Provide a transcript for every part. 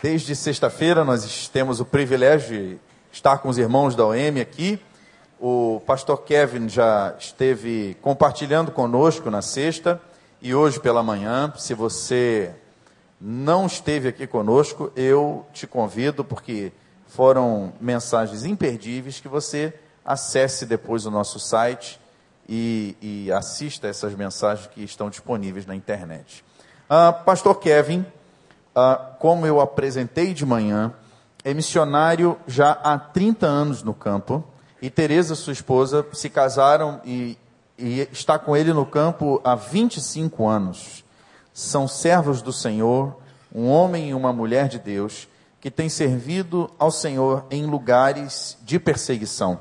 Desde sexta-feira nós temos o privilégio de estar com os irmãos da OM aqui. O pastor Kevin já esteve compartilhando conosco na sexta e hoje pela manhã. Se você não esteve aqui conosco, eu te convido, porque foram mensagens imperdíveis, que você acesse depois o nosso site e, e assista essas mensagens que estão disponíveis na internet. Ah, pastor Kevin ah, como eu apresentei de manhã, é missionário já há 30 anos no campo. E Tereza, sua esposa, se casaram e, e está com ele no campo há 25 anos. São servos do Senhor, um homem e uma mulher de Deus, que têm servido ao Senhor em lugares de perseguição.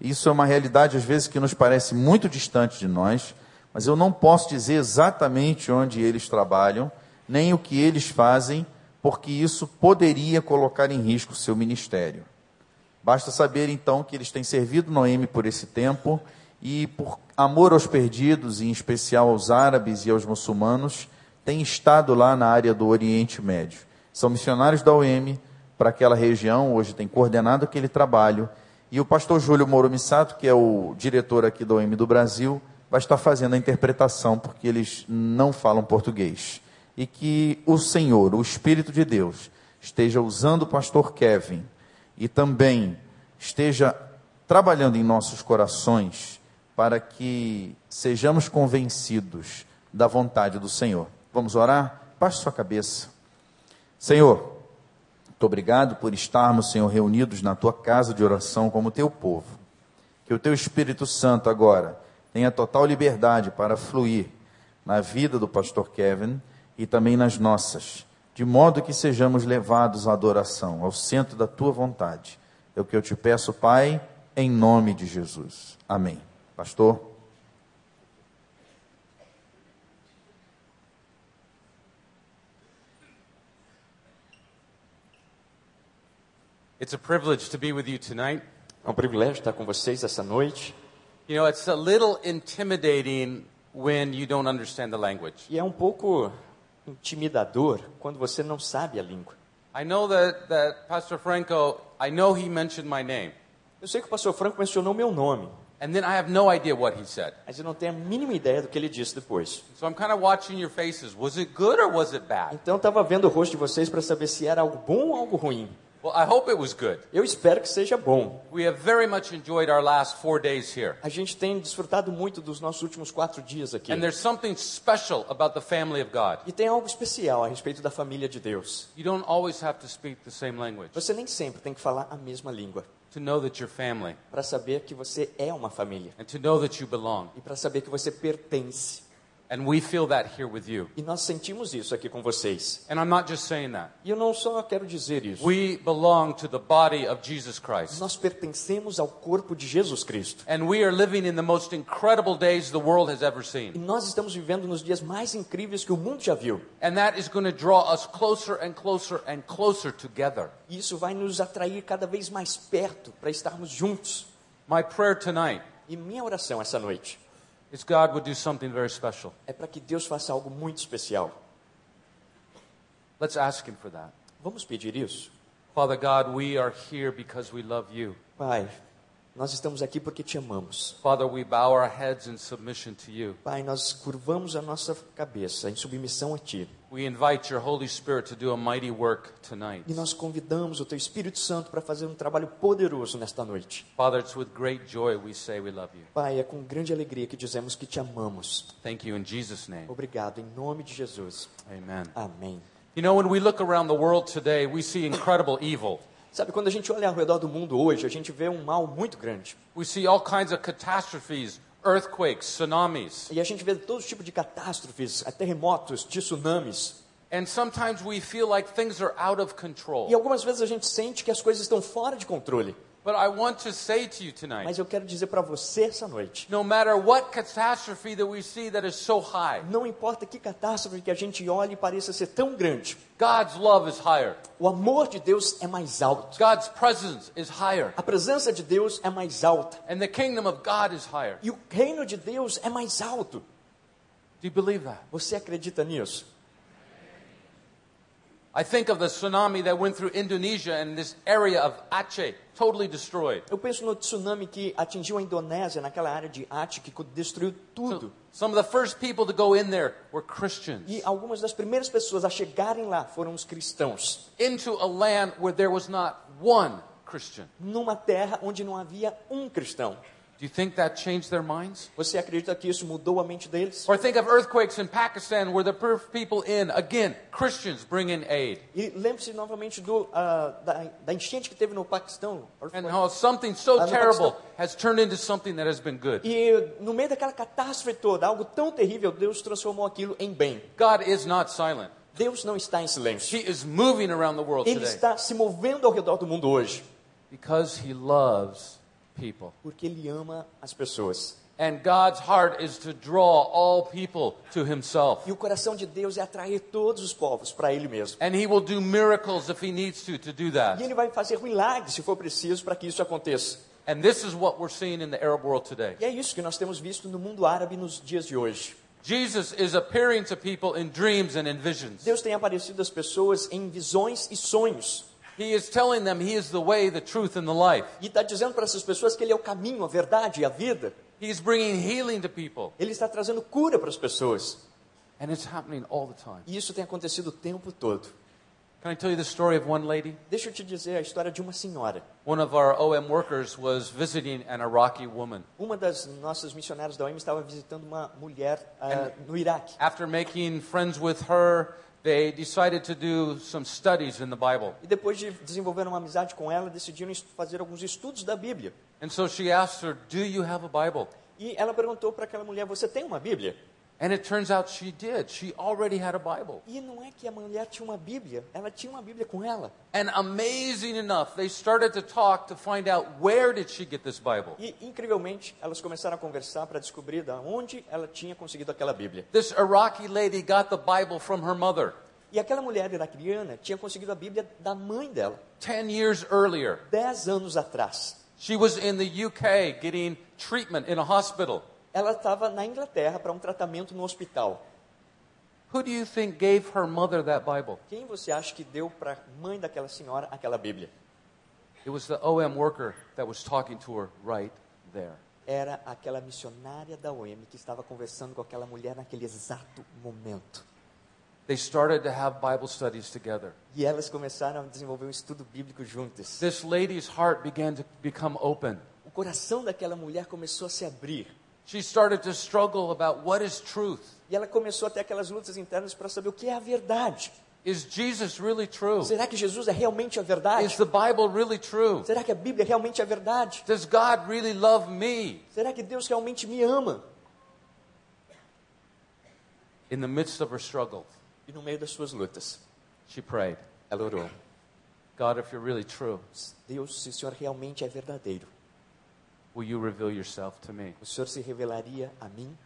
Isso é uma realidade, às vezes, que nos parece muito distante de nós, mas eu não posso dizer exatamente onde eles trabalham, nem o que eles fazem, porque isso poderia colocar em risco o seu ministério. Basta saber então que eles têm servido Noemi por esse tempo e por amor aos perdidos, em especial aos árabes e aos muçulmanos, têm estado lá na área do Oriente Médio. São missionários da OM para aquela região, hoje tem coordenado aquele trabalho, e o pastor Júlio Moro Missato, que é o diretor aqui da OM do Brasil, vai estar fazendo a interpretação, porque eles não falam português e que o Senhor, o Espírito de Deus, esteja usando o pastor Kevin e também esteja trabalhando em nossos corações para que sejamos convencidos da vontade do Senhor. Vamos orar? Baixe sua cabeça. Senhor, muito obrigado por estarmos, Senhor, reunidos na tua casa de oração como teu povo. Que o teu Espírito Santo agora tenha total liberdade para fluir na vida do pastor Kevin e também nas nossas, de modo que sejamos levados à adoração, ao centro da tua vontade. É o que eu te peço, Pai, em nome de Jesus. Amém. Pastor. It's a privilege to be with you tonight. É um privilégio estar com vocês essa noite. You know, it's a little intimidating when you don't understand the language. E é um pouco intimidador quando você não sabe a língua. I know that, that Pastor Franco, I know he mentioned my name. Eu sei que o pastor Franco mencionou meu nome, And then I have no idea what he said. mas eu não tenho a mínima ideia do que ele disse depois. So I'm kind of watching your faces. Was it good or was it bad? Então eu estava vendo o rosto de vocês para saber se era algo bom ou algo ruim. Well, I hope it was good. Eu espero que seja bom. We have very much enjoyed our last four days here. A gente tem desfrutado muito dos nossos últimos quatro dias aqui. And there's something special about the family of God. E tem algo especial a respeito da família de Deus. You don't always have to speak the same language Você nem sempre tem que falar a mesma língua to know that you're family para saber que você é uma família and to know that you belong. e para saber que você pertence. And we feel that here with you. E nós sentimos isso aqui com vocês. And I'm not just saying that. E eu não só quero dizer isso. We belong to the body of Jesus Christ. Nós pertencemos ao corpo de Jesus Cristo. And we are living in the most incredible days the world has ever E seen. nós estamos vivendo nos dias mais incríveis que o mundo já viu. And that is going to draw us closer and closer and closer together. E isso vai nos atrair cada vez mais perto para estarmos juntos. My prayer tonight E minha oração essa noite é para que Deus faça algo muito especial. Let's ask Him for that. Vamos pedir isso? Father God, we are here because we love you. Pai, nós estamos aqui porque te amamos. Father, we bow our heads in submission to you. Pai, nós curvamos a nossa cabeça em submissão a ti. We invite your Holy Spirit to do a mighty work tonight. E nós convidamos o teu Espírito Santo para fazer um trabalho poderoso nesta noite. Father, it's with great joy we say we love you. Pai, é com grande alegria que dizemos que te amamos. Thank you in Jesus' name. Obrigado em nome de Jesus. Amen. Amém. You know, when we look around the world today, we see incredible evil. Sabe, quando a gente olha ao redor do mundo hoje, a gente vê um mal muito grande. We see all kinds of catastrophes, earthquakes, tsunamis. E a gente vê todo tipo de catástrofes, terremotos, tsunamis. And sometimes we feel like things are out of control. E algumas vezes a gente sente que as coisas estão fora de controle. But I want to say to you tonight, Mas eu quero dizer para você essa noite, no matter what catastrophe that we see that is so high, não importa que catástrofe que a gente olhe e pareça ser tão grande, God's love is higher. o amor de Deus é mais alto. God's presence is higher. A presença de Deus é mais alta. And the kingdom of God is higher. E o reino de Deus é mais alto. Do you believe that? Você acredita nisso? I think of the tsunami that went through Indonesia and this area of Aceh, totally destroyed. Eu penso no tsunami que atingiu a Indonésia, naquela área de Aceh, que destruiu tudo. So, some of the first people to go in there were Christians E algumas das primeiras pessoas a chegarem lá foram os cristãos. into a land where there was not one Christian. Numa terra onde não havia um cristão. Do you think that changed their minds? Você acredita que isso mudou a mente deles? Or think of earthquakes in Pakistan where the people in, again, Christians bring in aid. E lembre-se novamente do, ah, da, da enchente que teve no Paquistão. And how something so Ah, terrible Pakistan. has turned into something that has been good. E no meio daquela catástrofe toda, algo tão terrível, Deus transformou aquilo em bem. God is not silent. Deus não está em silêncio. He is moving around the world Ele today está se movendo ao redor do mundo hoje, because he loves people. porque Ele ama as pessoas. And God's heart is to draw all people to himself. E o coração de Deus é atrair todos os povos para Ele mesmo. And he will do miracles if he needs to to do E that. Ele vai fazer milagres se for preciso para que isso aconteça. And this is what we're seeing in the Arab world today. E é isso que nós temos visto no mundo árabe nos dias de hoje. Jesus is appearing to people in dreams and in visions. Deus tem aparecido às pessoas em visões e sonhos. He is telling them he is the way, the truth, and the life. E está dizendo para essas pessoas que Ele é o caminho, a verdade e a vida. He's bringing healing to people. Ele está trazendo cura para as pessoas. And it's happening all the time. E isso tem acontecido o tempo todo. Can I tell you the story of one lady? Deixa eu te dizer a história de uma senhora. One of our OM workers was visiting an Iraqi woman. Uma das nossas missionárias da OEM estava visitando uma mulher ah, no Iraque. After making friends with her, they decided to do some studies in the Bible. E depois de desenvolver uma amizade com ela, decidiram fazer alguns estudos da Bíblia. And so she asked her, Do you have a Bible? E ela perguntou para aquela mulher: Você tem uma Bíblia? And it turns out she did. She already had a Bible. E não é que a mulher tinha uma Bíblia, ela tinha uma Bíblia com ela. And amazing enough, they started to talk to find out where did she get this Bible. E incrivelmente, elas começaram a conversar para descobrir de onde ela tinha conseguido aquela Bíblia. This Iraqi lady got the Bible from her mother E aquela mulher iraquiana tinha conseguido a Bíblia da mãe dela, 10 years earlier. dez anos atrás. She was in the UK getting treatment in a hospital. Ela estava na Inglaterra para um tratamento no hospital. Who do you think gave her mother that Bible? Quem você acha que deu para a mãe daquela senhora aquela Bíblia? It was the OM worker that was talking to her right there. Era aquela missionária da OEM que estava conversando com aquela mulher naquele exato momento. They started to have Bible studies together. E elas começaram a desenvolver um estudo bíblico juntas. This lady's heart began to become open. O coração daquela mulher começou a se abrir. She started to struggle about what is truth. E ela começou a ter aquelas lutas internas para saber o que é a verdade. Is Jesus really true? Será que Jesus é realmente a Is verdade? the Bible really true? Será que a Bíblia realmente é a verdade? Does God really love me? Será que Deus realmente me ama? In the midst of her struggle, E no meio das suas lutas, she prayed, ela orou: God, if you're really true, Deus, se o Senhor realmente é verdadeiro, will you reveal yourself to me? o Senhor se revelaria a mim?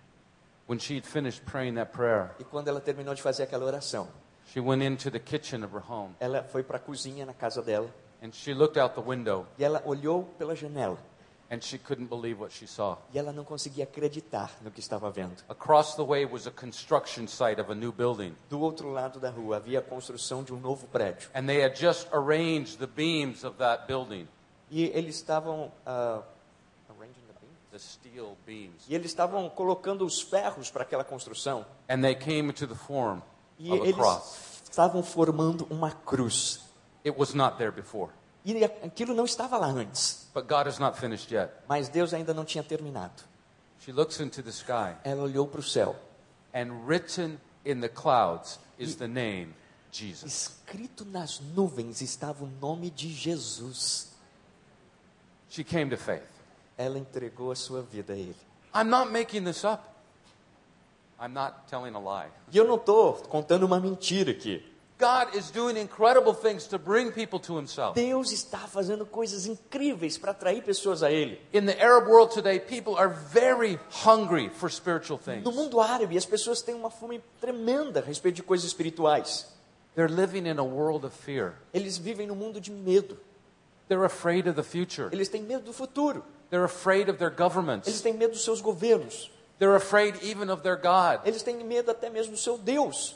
When she'd finished praying that prayer, E quando ela terminou de fazer aquela oração, she went into the kitchen of her home ela foi para a cozinha na casa dela and she looked out the window e ela olhou pela janela and she couldn't believe what she saw. e ela não conseguia acreditar no que estava vendo. Across the way was a construction site of a new building. Do outro lado da rua havia a construção de um novo prédio And they had just arranged the beams of that building, e eles estavam ah, arranging the beam? the steel beams. E eles estavam colocando os ferros para aquela construção And they came into the form e of a eles cross. estavam formando uma cruz. It was not there before. E aquilo não estava lá antes, But God is not finished yet. mas Deus ainda não tinha terminado. She looks into the sky, Ela olhou para o céu. and written in the clouds is the name Jesus. Escrito nas nuvens estava o nome de Jesus. She came to faith. Ela entregou a sua vida a Ele. I'm not making this up. I'm not telling a lie. E eu não estou contando uma mentira aqui. God is doing incredible things to bring people to Himself. Deus está fazendo coisas incríveis para atrair pessoas a Ele. In the Arab world today, people are very hungry for spiritual things. No mundo árabe, as pessoas têm uma fome tremenda a respeito de coisas espirituais. They're living in a world of fear. Eles vivem num mundo de medo. They're afraid of the future. Eles têm medo do futuro. They're afraid of their Eles governments. têm medo dos seus governos. They're afraid even of their God. Eles têm medo até mesmo do seu Deus.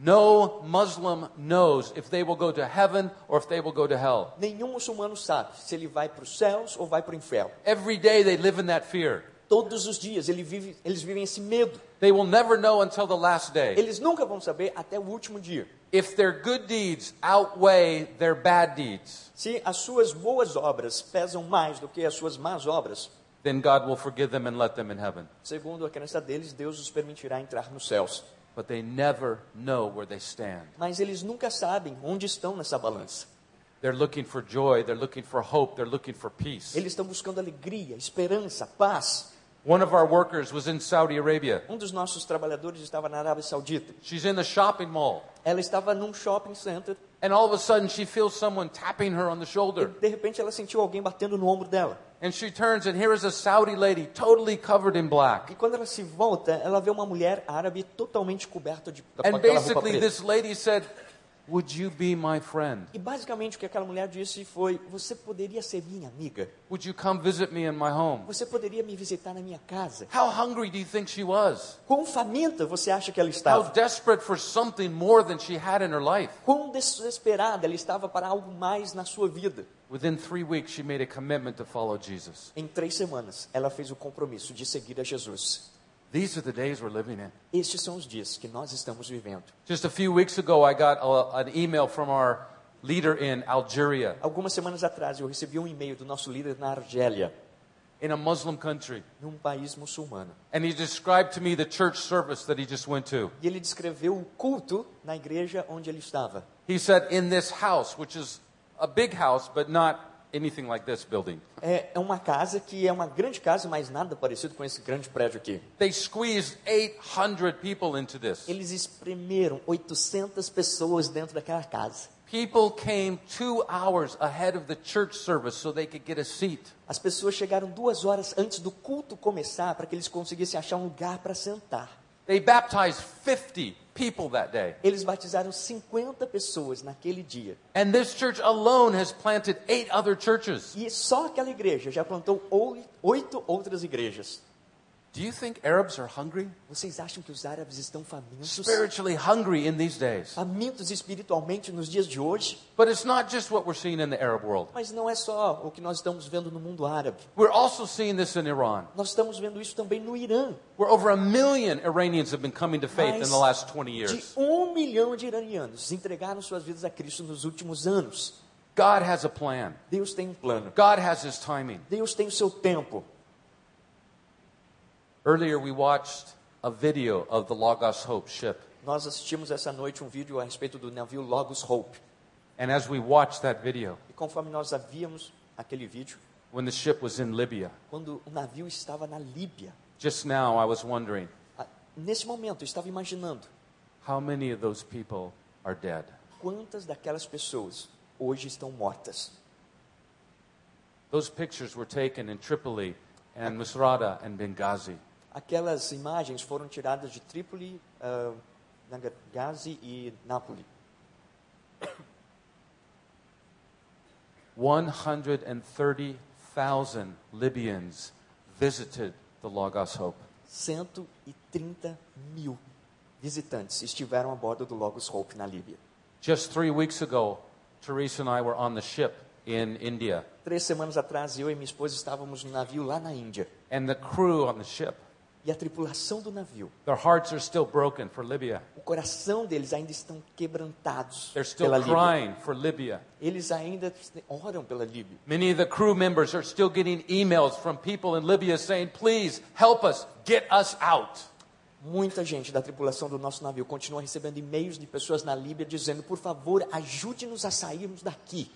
No Muslim knows if they will go to heaven or if they will go to hell. Nenhum muçulmano sabe se ele vai para os céus ou vai para o inferno. Every day they live in that fear. Todos os dias ele vive, eles vivem esse medo. They will never know until the last day. Eles nunca vão saber até o último dia. If their good deeds outweigh their bad deeds, Se as suas boas obras pesam mais do que as suas más obras, then God will forgive them and let them in heaven. segundo a crença deles, Deus os permitirá entrar nos céus. But they never know where they stand. Mas eles nunca sabem onde estão nessa balança. They're looking for joy, they're looking for hope, they're looking for peace. Eles estão buscando alegria, esperança, paz. One of our workers was in Saudi Arabia. Um dos nossos trabalhadores estava na Arábia Saudita. She's in the shopping mall. Ela estava num shopping center And all of a sudden, she feels someone tapping her on the e shoulder. de repente ela sentiu alguém batendo no ombro dela. And she turns, and here is a Saudi lady, totally covered in black. E quando ela se volta, ela vê uma mulher árabe totalmente coberta de com And aquela roupa basically, preta. this lady said, Would you be my friend? E basicamente o que aquela mulher disse foi: Você poderia ser minha amiga? Would you come visit me in my home? Você poderia me visitar na minha casa? How hungry do you think she was? Quão faminta você acha que ela How estava? desperate for something more than she had in her life? Quão desesperada ela estava para algo mais na sua vida? Within three weeks, she made a commitment to follow Jesus. Em três semanas, ela fez o compromisso de seguir a Jesus. These are the days we're living in. Estes são os dias que nós estamos vivendo. Just a few weeks ago, I got a, an email from our leader in Algeria, Algumas semanas atrás, eu recebi um e-mail do nosso líder na Argélia, in a Muslim country. num país muçulmano. And he described to me the church service that he just went to. E ele descreveu o culto na igreja onde ele estava. He said, In this house, which is a big house, but not anything like this building, É, é uma casa que é uma grande casa, mas nada parecido com esse grande prédio aqui. they squeezed 800 people into this. Eles espremeram 800 pessoas dentro daquela casa. People came two hours ahead of the church service so they could get a seat. As pessoas chegaram duas horas antes do culto começar para que eles conseguissem achar um lugar para sentar. They baptized 50 people that day. Eles batizaram 50 pessoas naquele dia. And this church alone has planted eight other churches. E só aquela igreja já plantou oi- oito outras igrejas. Do you think Arabs are hungry? Vocês acham que os árabes estão famintos? Spiritually hungry in these days. Famintos espiritualmente nos dias de hoje? But it's not just what we're seeing in the Arab world. Mas não é só o que nós estamos vendo no mundo árabe. We're also seeing this in Iran, Nós estamos vendo isso também no Irã. where over a million Iranians have been coming to faith in Mais the last 20 de years. um milhão de iranianos entregaram suas vidas a Cristo nos últimos anos. God has a plan. Deus tem um plano. God has his timing. Deus tem o seu tempo. Earlier, we watched a video of the Logos Hope ship. Nós assistimos essa noite um vídeo a respeito do navio Logos Hope. And as we watched that video, E conforme nós havíamos aquele vídeo, when the ship was in Libya, quando o navio estava na Líbia, just now I was wondering nesse momento eu estava imaginando how many of those people are dead. quantas daquelas pessoas hoje estão mortas. Those pictures were taken in Tripoli and Misrata and Benghazi. Aquelas imagens foram tiradas de Trípoli, Benghazi e Nápoles. 130,000 Libyans visited the Logos Hope. 130 mil visitantes estiveram a bordo do Logos Hope na Líbia. Just three weeks ago, Teresa and I were on the ship in India, Três semanas atrás, eu e minha esposa estávamos no navio lá na Índia. and the crew on the ship, E a tripulação do navio, their hearts are still broken for Libya. o coração deles ainda estão quebrantados They're still pela Líbia. for Libya. Eles ainda oram pela Líbia. Many of the crew members are still getting emails from people in Libya saying, Please help us, get us out. Muita gente da tripulação do nosso navio continua recebendo e-mails de pessoas na Líbia dizendo: por favor, ajude-nos a sairmos daqui.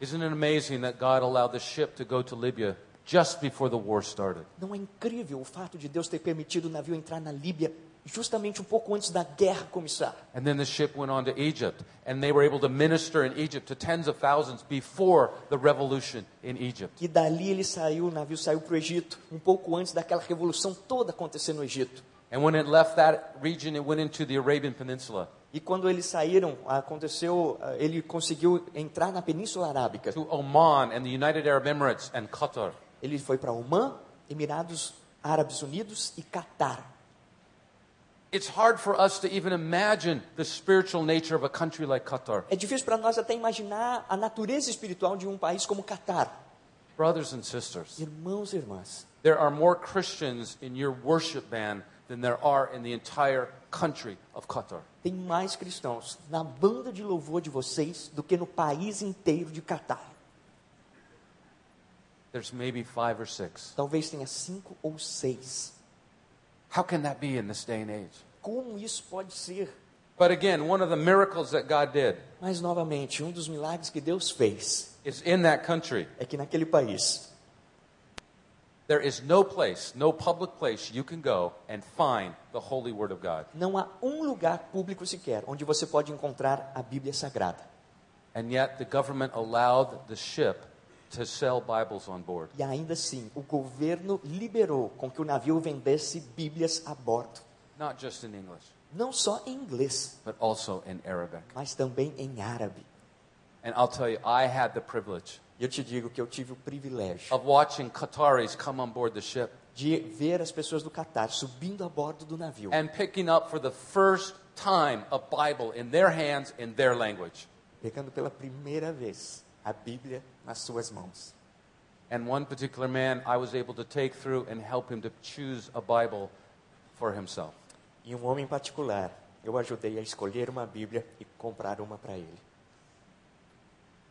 Isn't it amazing that God allowed the ship to go to Libya just before the war started? Não é incrível o fato de Deus ter permitido o navio entrar na Líbia justamente um pouco antes da guerra começar? And then the ship went on to Egypt, and they were able to minister in Egypt to tens of thousands before the revolution in Egypt. Que dali ele saiu, o navio saiu para o Egito, um pouco antes daquela revolução toda acontecer no Egito. And when it left that region, it went into the Arabian Peninsula, E quando eles saíram, aconteceu, ah, ele conseguiu entrar na Península Arábica. to Oman and the United Arab Emirates and Qatar. Ele foi para Omã, Emirados Árabes Unidos e Catar. It's hard for us to even imagine the spiritual nature of a country like Qatar. É difícil para nós até imaginar a natureza espiritual de um país como Catar. Brothers and sisters, Irmãos e irmãs, there are more Christians in your worship band than there are in the entire country of Qatar. tem mais cristãos na banda de louvor de vocês do que no país inteiro de Catar. There's maybe five or six. Talvez tenha cinco ou seis. How can that be in this day and age? Como isso pode ser? But again, one of the miracles that God did Mas, novamente, um dos milagres que Deus fez is in that country. é que naquele país There is no place, no public place you can go and find the holy word of God. não há um lugar público sequer onde você pode encontrar a Bíblia Sagrada. And yet the government allowed the ship to sell Bibles on board. E ainda assim, o governo liberou com que o navio vendesse Bíblias a bordo. Not just in English, Não só em inglês, but also in Arabic. mas também em árabe. And I'll tell you, I had the privilege E eu te digo que eu tive o privilégio of watching Qataris come on board the ship de ver as pessoas do Catar subindo a bordo do navio and picking up for the first time a Bible in their hands in their language. pegando pela primeira vez a Bíblia nas suas mãos. And one particular man I was able to take through and help him to choose a Bible for himself. E um homem em particular, eu ajudei a escolher uma Bíblia e comprar uma para ele.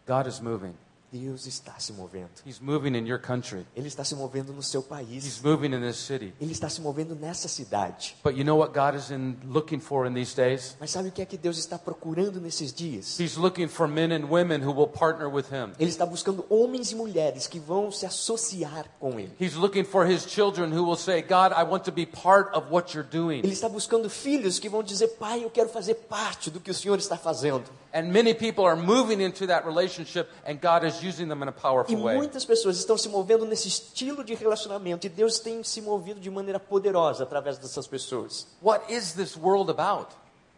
God is moving. Deus está se movendo. He's moving in your country. Ele está se movendo no seu He's país. moving in this city. Ele está se movendo nessa cidade. But you know what God is in looking for in these days? Mas sabe o que é que Deus está procurando nesses dias? He's looking for men and women who will partner with him. Ele está buscando homens e mulheres que vão se associar com ele. He's looking for his children who will say, God, I want to be part of what you're doing. Ele está buscando filhos que vão dizer: Pai, eu quero fazer parte do que o Senhor está fazendo. And many people are moving into that relationship, and God is using them in a E powerful way. muitas pessoas estão se movendo nesse estilo de relacionamento e Deus tem se movido de maneira poderosa através dessas pessoas. What is this world about?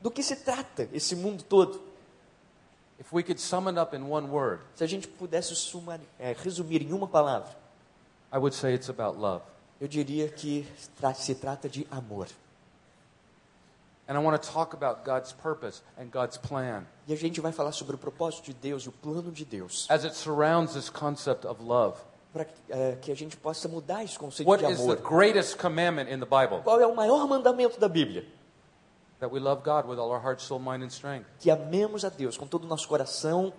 Do que se trata esse mundo todo? If we could sum it up in one word, Se a gente pudesse sumar, é, resumir em uma palavra, I would say it's about love. eu diria que se trata de amor. And I want to talk about God's purpose and God's plan E a gente vai falar sobre o propósito de Deus e o plano de Deus, as it surrounds this concept of love. para que, é, que a gente possa mudar esse conceito What de is the amor. greatest commandment in the Bible? Qual é o maior mandamento da Bíblia? That we love God with all our heart, soul, mind, and strength. Que amemos a Deus com todo o nosso coração,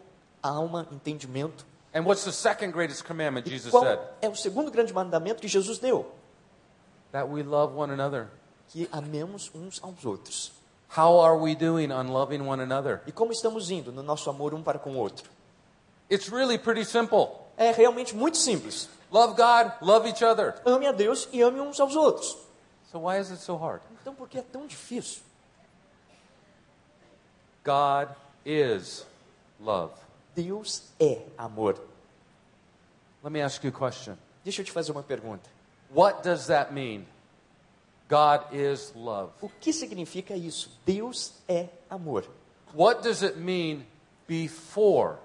alma, entendimento. And what's the second greatest commandment Jesus qual said? é o segundo grande mandamento que Jesus deu? That we love one another. Que amemos uns aos outros. How are we doing on loving one another? E como estamos indo no nosso amor um para com o outro? It's really pretty simple. É realmente muito simples. Love God, love each other. Ame a Deus e ame uns aos outros. So why is it so hard? Então por que é tão difícil? God is love. Deus é amor. Let me ask you a question. Deixa eu te fazer uma pergunta. What does that mean? God is love. O que significa isso? Deus é amor. What does it mean before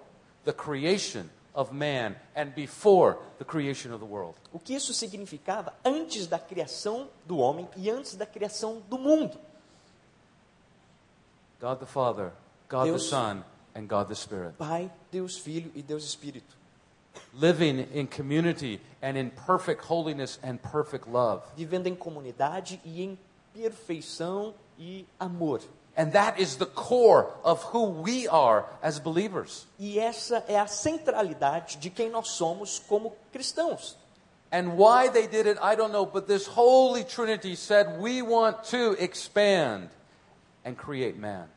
the creation of man and before the creation of the world? O que isso significava antes da criação do homem e antes da criação do mundo? God the Father, God the Deus- Son, and God the Spirit. Pai, Deus Filho e Deus Espírito. Living in community and in perfect holiness and perfect love. Vivendo em comunidade e em perfeição e amor. And that is the core of who we are as believers. E essa é a centralidade de quem nós somos como cristãos. And why they did it, I don't know, but this Holy Trinity said, we want to expand.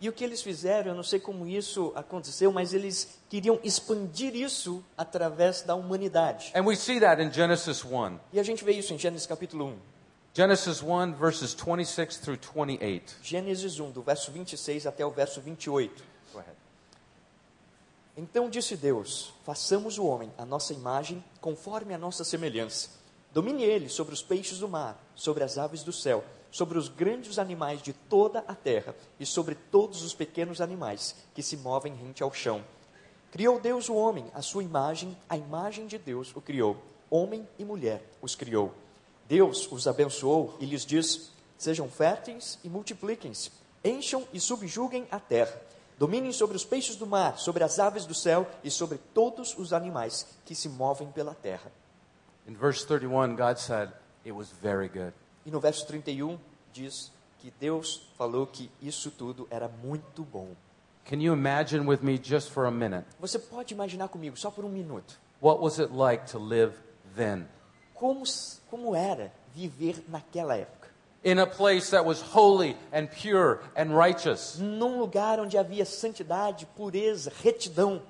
E o que eles fizeram, eu não sei como isso aconteceu, mas eles queriam expandir isso através da humanidade. And we see that in Genesis 1. E a gente vê isso em Gênesis capítulo 1. Genesis 1, verses 26 through 28. Gênesis 1, do verso 26 até o verso 28. Go ahead. Então disse Deus: Façamos o homem à nossa imagem, conforme a nossa semelhança. Domine ele sobre os peixes do mar, sobre as aves do céu, sobre os grandes animais de toda a terra e sobre todos os pequenos animais que se movem rente ao chão. Criou Deus o homem, à sua imagem, a imagem de Deus o criou. Homem e mulher os criou. Deus os abençoou e lhes diz: Sejam férteis e multipliquem-se. Encham e subjuguem a terra. Dominem sobre os peixes do mar, sobre as aves do céu e sobre todos os animais que se movem pela terra. In verse 31, God said, It was very good. E no verso 31 diz que Deus falou que isso tudo era muito bom. Can you imagine with me just for a minute? Você pode imaginar comigo, só por um minuto, What was it like to live then? como, como era viver naquela época? In a place that was holy and pure and righteous. Num lugar onde havia santidade, pureza, retidão.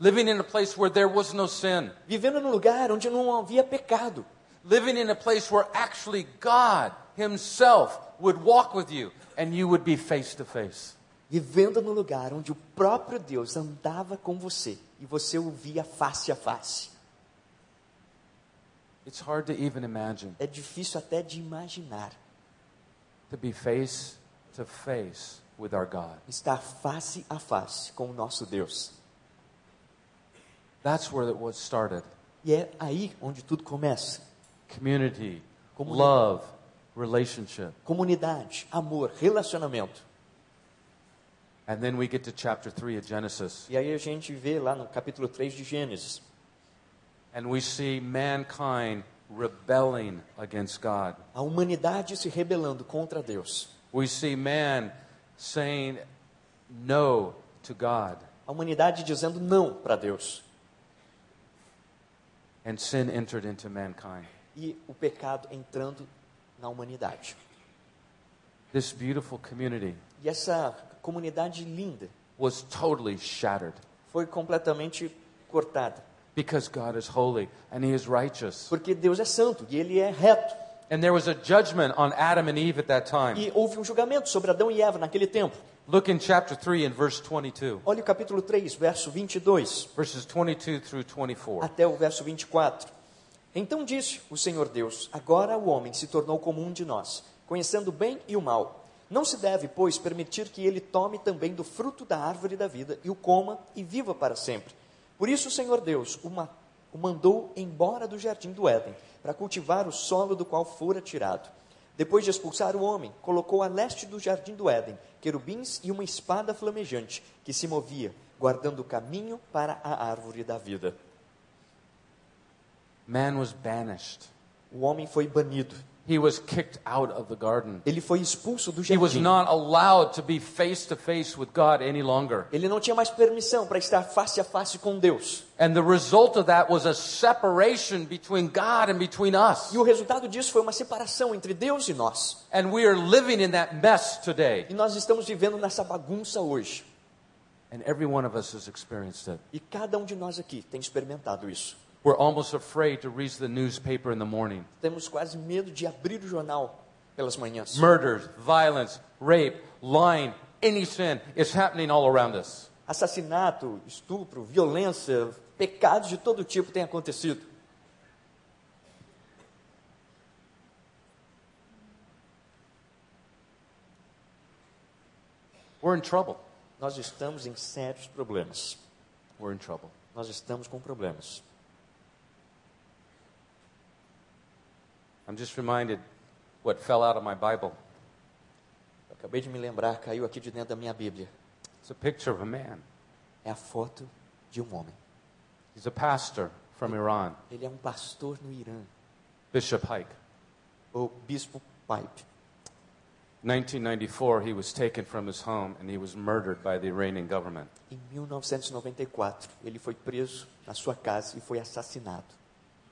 Living in a place where there was no sin. Vivendo num lugar onde não havia pecado. Living in a place where actually God Himself would walk with you and you would be face to face. Vivendo num lugar onde o próprio Deus andava com você e você o via face a face. It's hard to even imagine É difícil até de imaginar to be face to face with our God. estar face a face com o nosso Deus. That's where it was started. E é aí onde tudo começa. Community, Comunidade. love, relationship. Comunidade, amor, relacionamento. And then we get to chapter 3 of Genesis, E aí a gente vê lá no capítulo 3 de Gênesis, and we see mankind rebelling against God. a humanidade se rebelando contra Deus. We see man saying no to God, A humanidade dizendo não para Deus. and sin entered into mankind. E o pecado entrando na humanidade. This beautiful community E essa comunidade linda was totally shattered foi completamente cortada. because God is holy and He is righteous. Porque Deus é santo e ele é reto. And there was a judgment on Adam and Eve at that time. E houve um julgamento sobre Adão e Eva naquele tempo. Look in chapter 3 and verse 22, Olha o capítulo 3, verso 22 verses 22 through 24. até o verso 24. Então disse o Senhor Deus: Agora o homem se tornou como um de nós, conhecendo o bem e o mal. Não se deve, pois, permitir que ele tome também do fruto da árvore da vida e o coma e viva para sempre. Por isso o Senhor Deus o, ma- o mandou embora do jardim do Éden, para cultivar o solo do qual fora tirado. Depois de expulsar o homem, colocou a leste do jardim do Éden querubins e uma espada flamejante que se movia, guardando o caminho para a árvore da vida. Man was banished. O homem foi banido. He was kicked out of the garden. Ele foi expulso do He was jardim. not allowed to be face to face with God any longer. Ele não tinha mais permissão para estar face a face com Deus. And the result of that was a separation between God and between us. E o resultado disso foi uma separação entre Deus e nós. And we are living in that mess today. E nós estamos vivendo nessa bagunça hoje. And every one of us has experienced it. E cada um de nós aqui tem experimentado isso. We're almost afraid to read the newspaper in the morning. Temos quase medo de abrir o jornal pelas manhãs. Murders, violence, rape, lying, any sin is happening all around us. Assassinato, estupro, violência, pecados de todo tipo têm acontecido. We're in trouble. Nós estamos em sérios problemas. We're in trouble. Nós estamos com problemas. I'm just reminded what fell out of my Bible. Eu acabei de me lembrar, caiu aqui de dentro da minha Bíblia. It's a picture of a man. É a foto de um homem. He's a pastor from Iran, Ele é um pastor no Irã, Bishop Hike. o Bispo Pipe. 1994, he was taken from his home and he was murdered by the Iranian government. Em 1994, ele foi preso na sua casa e foi assassinado.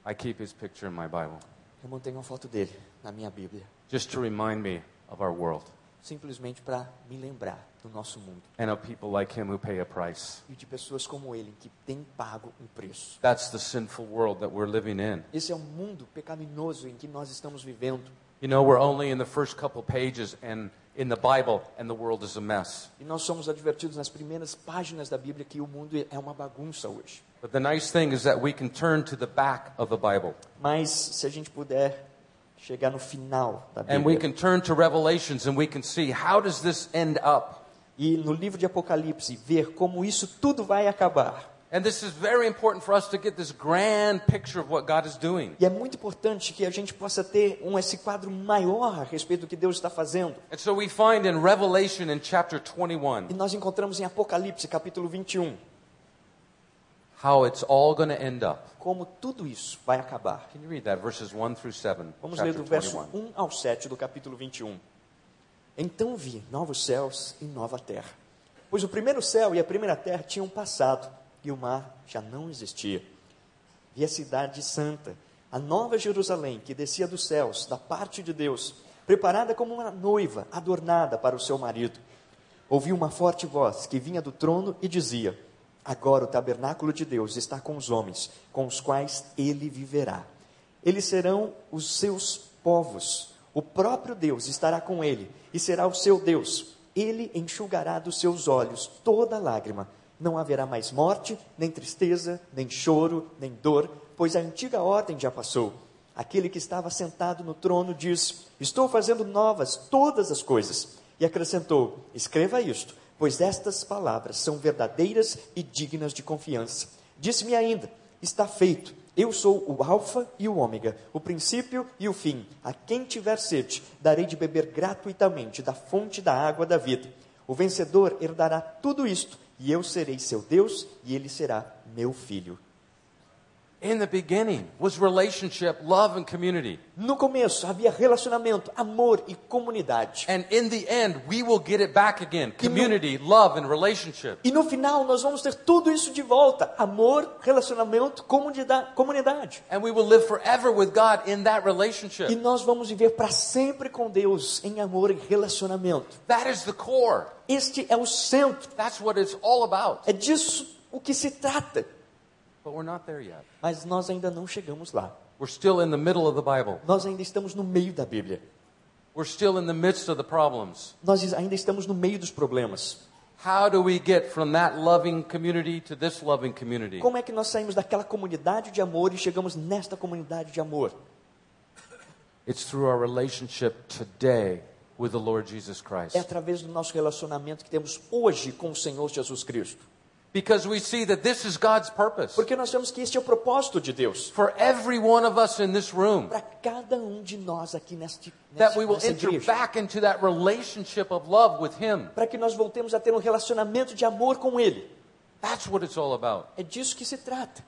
I keep his picture in my Bible Eu mantenho uma foto dele na minha Bíblia, just to remind me of our world simplesmente para me lembrar do nosso mundo and of people like him who pay a price. e de pessoas como ele que têm pago um preço. That's the sinful world that we're living in. Esse é o mundo pecaminoso em que nós estamos vivendo. You know, we're only in the first couple pages and in the Bible, and the world is a mess. E nós somos advertidos nas primeiras páginas da Bíblia que o mundo é uma bagunça hoje. But the nice thing is that we can turn to the back of the Bible Mas se a gente puder chegar no final da and we Bíblia can turn to Revelations and we can see how does this end up? e no livro de Apocalipse ver como isso tudo vai acabar. And this is very important for us to get this grand picture of what God is doing. E é muito importante que a gente possa ter um, esse quadro maior a respeito do que Deus está fazendo. And so we find in Revelation in chapter 21 E nós encontramos em Apocalipse, capítulo 21, how it's all going to end up. como tudo isso vai acabar. Can you read that verses 1 through 7? Vamos ler do verso 21. 1 ao 7 do capítulo 21. Então vi novos céus e nova terra. Pois o primeiro céu e a primeira terra tinham passado e o mar já não existia. Vi a cidade santa, a nova Jerusalém, que descia dos céus, da parte de Deus, preparada como uma noiva adornada para o seu marido. Ouvi uma forte voz que vinha do trono e dizia: Agora o tabernáculo de Deus está com os homens, com os quais ele viverá. Eles serão os seus povos. O próprio Deus estará com ele e será o seu Deus. Ele enxugará dos seus olhos toda lágrima. Não haverá mais morte, nem tristeza, nem choro, nem dor, pois a antiga ordem já passou. Aquele que estava sentado no trono diz: Estou fazendo novas todas as coisas. E acrescentou: Escreva isto, pois estas palavras são verdadeiras e dignas de confiança. Disse-me ainda: Está feito. Eu sou o Alfa e o Ômega, o princípio e o fim. A quem tiver sede, darei de beber gratuitamente da fonte da água da vida. O vencedor herdará tudo isto, e eu serei seu Deus, e ele será meu filho. In the beginning was relationship, love, and community. No começo havia relacionamento, amor e comunidade. And in the end, we will get it back again community, love, and relationship. E no final nós vamos ter tudo isso de volta: amor, relacionamento, comunidade. And we will live forever with God in that E relationship. nós vamos viver para sempre com Deus em amor e relacionamento. That is the core. Este é o centro. That's what it's all about. É disso o que se trata. Mas nós ainda não chegamos lá. We're still in the middle of the Bible. Nós ainda estamos no meio da Bíblia. We're still in the midst of the problems. Nós ainda estamos no meio dos problemas. How do we get from that loving community to this loving community? Como é que nós saímos daquela comunidade de amor e chegamos nesta comunidade de amor? It's through our relationship today with the Lord Jesus Christ. É através do nosso relacionamento que temos hoje com o Senhor Jesus Cristo. Because we see that this is God's purpose. Porque nós vemos que este é o propósito de Deus. For every one of us in this room, Para cada um de nós aqui neste, that we will enter igreja. back into that relationship of love with Him. Para que nós voltemos a ter um relacionamento de amor com Ele. That's what it's all about. É disso que se trata.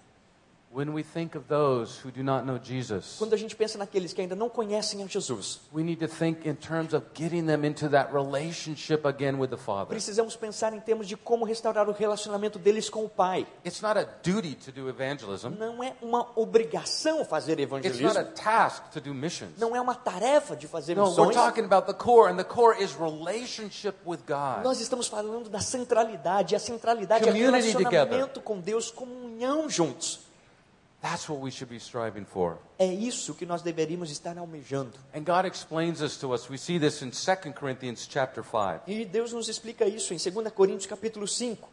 Quando a gente pensa naqueles que ainda não conhecem a Jesus, we need to think in terms of getting them into that relationship again with the Father. precisamos pensar em termos de como restaurar o relacionamento deles com o Pai. It's not a duty to do evangelism. Não é uma obrigação fazer It's not a evangelismo. task to do missions. Não é uma tarefa de fazer No, we're missões. talking about the core, and the core is relationship with God. Nós estamos falando da centralidade. A centralidade é Community relacionamento com Deus, comunhão juntos. That's what we should be striving for. É isso que nós deveríamos estar almejando. And God explains this to us. We see this in 2 Corinthians chapter 5. E Deus nos explica isso em 2 Coríntios capítulo 5.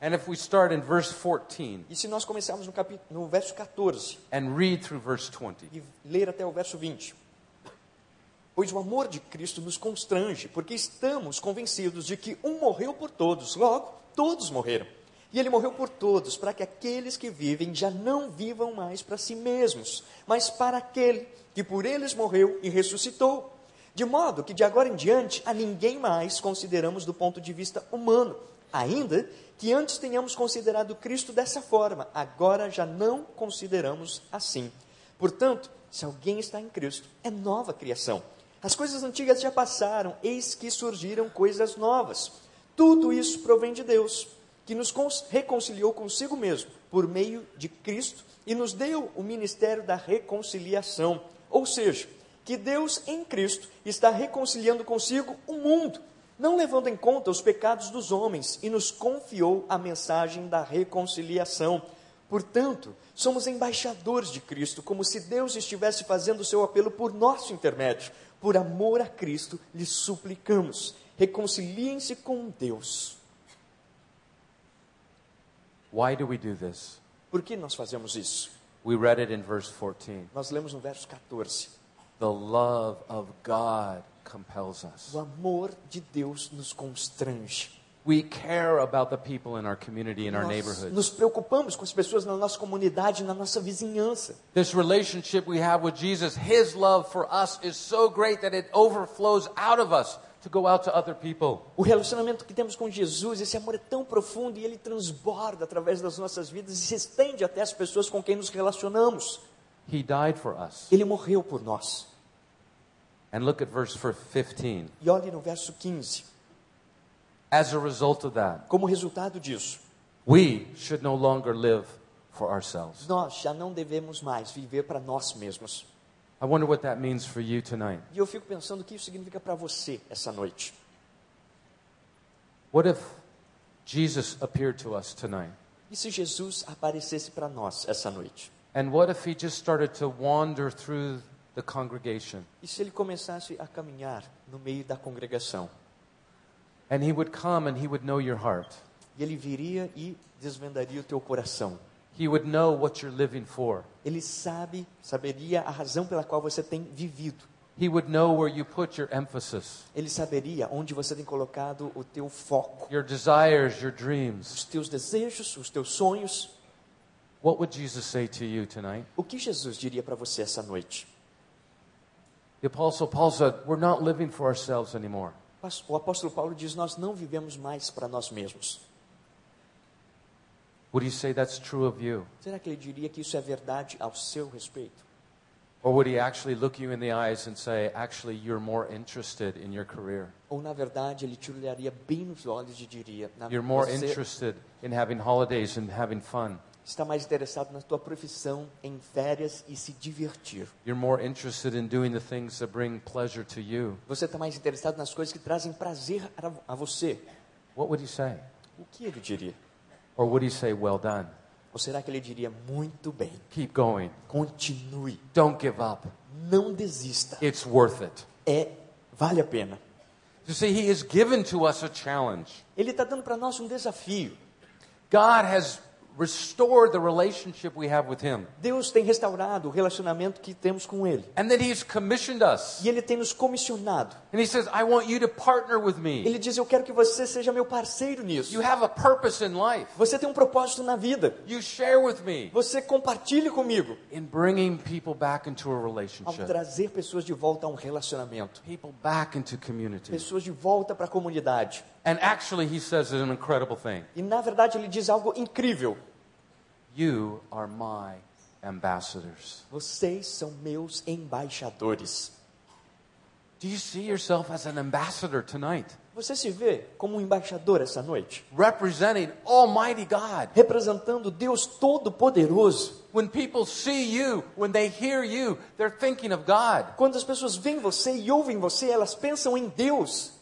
And if we start in verse 14 E se nós começarmos no, capi- no verso 14 and read through verse 20, e ler até o verso 20. Pois o amor de Cristo nos constrange, porque estamos convencidos de que um morreu por todos, logo todos morreram. E ele morreu por todos, para que aqueles que vivem já não vivam mais para si mesmos, mas para aquele que por eles morreu e ressuscitou. De modo que de agora em diante a ninguém mais consideramos do ponto de vista humano, ainda que antes tenhamos considerado Cristo dessa forma, agora já não consideramos assim. Portanto, se alguém está em Cristo, é nova criação. As coisas antigas já passaram, eis que surgiram coisas novas. Tudo isso provém de Deus, que nos reconciliou consigo mesmo por meio de Cristo e nos deu o ministério da reconciliação. Ou seja, que Deus em Cristo está reconciliando consigo o mundo, não levando em conta os pecados dos homens, e nos confiou a mensagem da reconciliação. Portanto, somos embaixadores de Cristo, como se Deus estivesse fazendo o seu apelo por nosso intermédio. Por amor a Cristo, lhe suplicamos: reconciliem-se com Deus. Why do we do this? Por que nós fazemos isso? We read it in verse 14. Nós lemos no verso 14: The love of God compels us. O amor de Deus nos constrange. We care about the people in our community, in our neighborhoods. nos preocupamos com as pessoas na nossa comunidade, na nossa vizinhança. This relationship we have with Jesus, His love for us is so great that it overflows out of us to go out to other people. O relacionamento que temos com Jesus, esse amor é tão profundo e ele transborda através das nossas vidas e se estende até as pessoas com quem nos relacionamos. He died for us. Ele morreu por nós. And look at verse 15. E olhe no verso 15. As a result of that, Como resultado disso, we should no longer live for ourselves. nós já não devemos mais viver para nós mesmos. I wonder what that means for you tonight. E eu fico pensando o que isso significa para você essa noite. What if Jesus appeared to us tonight? E se Jesus aparecesse para nós essa noite? And what if he just started to wander through the congregation? E se ele começasse a caminhar no meio da congregação? And he would come and he would know your heart. E ele viria e desvendaria o teu coração. He would know what you're living for. Ele sabe, saberia a razão pela qual você tem vivido. He would know where you put your emphasis, Ele saberia onde você tem colocado o teu foco, your desires, your dreams. os teus desejos, os teus sonhos. What would Jesus say to you tonight? O que Jesus diria para você essa noite? The Apostle Paul said, We're not living for ourselves anymore. O apóstolo Paulo diz: Nós não vivemos mais para nós mesmos. Would he say that's true of you? Será que ele diria que isso é verdade ao seu respeito? Or would he actually look you in the eyes and say, Actually, you're more interested in your career? Ou na verdade ele te olharia bem nos olhos e diria: "Na- You're more Você interested in having holidays and having fun. está mais interessado na tua profissão, em férias e se divertir. You're more interested in doing the things that bring pleasure to you. Você está mais interessado nas coisas que trazem prazer a- a você. What would he say? O que ele diria? Or would he say, Well done? Ou será que ele diria: Muito bem, Keep going. continue, Don't give up. não desista. It's worth it. É, vale a pena. You see, he has given to us a challenge. Ele está dando para nós um desafio. God has restored the relationship we have with him. Deus tem restaurado o relacionamento que temos com Ele. And then he's commissioned us. E Ele tem nos comissionado. And he says, I want you to partner with me. Ele diz: Eu quero que você seja meu parceiro nisso. You have a purpose in life. Você tem um propósito na vida. You share with me Você compartilhe comigo in bringing people back into a ao relationship, trazer pessoas de volta a um relacionamento. people back into community. Pessoas de volta para a comunidade. And actually, he says an incredible thing E na verdade ele diz algo incrível. You are my ambassadors. Vocês são meus embaixadores. Do you see yourself as an ambassador tonight? Você se vê como um embaixador essa noite? Representing Almighty God. Representando Deus Todo-Poderoso. When people see you, when they hear you, they're thinking of God. Quando as pessoas veem você e ouvem você, elas pensam em Deus.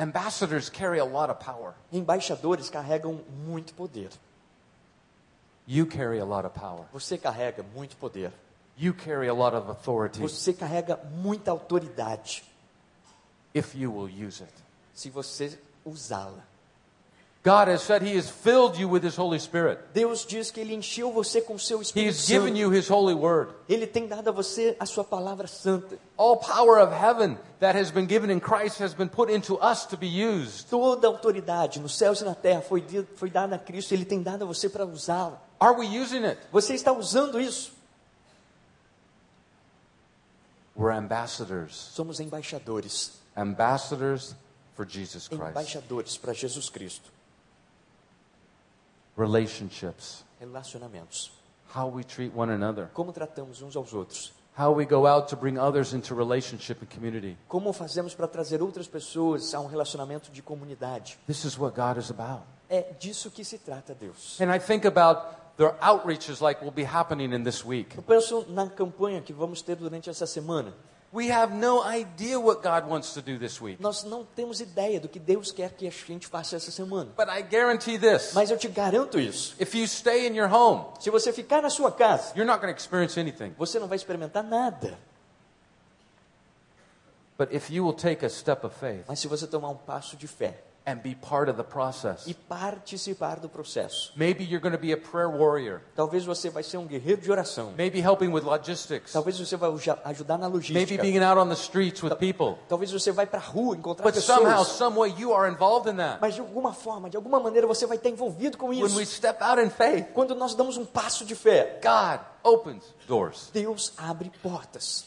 Ambassadors carry a lot of power. Embaixadores carregam muito poder. You carry a lot of power. Você carrega muito poder. You carry a lot of authority Você carrega muita autoridade if you will use it. se você usá-la. God has said He has filled you with His Holy Spirit. Deus diz que Ele encheu você com seu Espírito given Santo. you His holy word. Ele tem dado a você a sua palavra santa. All power of heaven that has been given in Christ has been put into us to be used. Toda autoridade nos céus e na terra foi, foi dada a Cristo. Ele tem dado a você para usá-la. Are we using it? Você está usando isso? We're ambassadors. Somos embaixadores. Ambassadors for Jesus Christ. Embaixadores para Jesus Cristo. Relationships. Relacionamentos. How we treat one another. Como tratamos uns aos outros? How we go out to bring others into relationship and community. Como fazemos para trazer outras pessoas a um relacionamento de comunidade? This is what God is about. É disso que se trata, Deus. And I think about the outreaches like will be happening in this week. Eu penso na campanha que vamos ter durante essa semana. We have no idea what God wants to do this week. Nós não temos ideia do que Deus quer que a gente faça essa semana. But I guarantee this. Mas eu te garanto isso. If you stay in your home, Se você ficar na sua casa, you're not going to experience anything. você não vai experimentar nada. But if you will take a step of faith Mas se você tomar um passo de fé and be part of the process. e participar do processo. Maybe you're going to be a prayer warrior. Talvez você vai ser um guerreiro de oração. Maybe helping with logistics. Talvez você vai ajudar na Maybe logística. being out on the streets with people. Talvez você vai para a rua encontrar But somehow, pessoas. some way, you are involved in that. Mas de alguma forma, de alguma maneira, você vai estar envolvido com When we isso. step out in faith, Quando nós damos um passo de fé, God opens doors. Deus abre portas.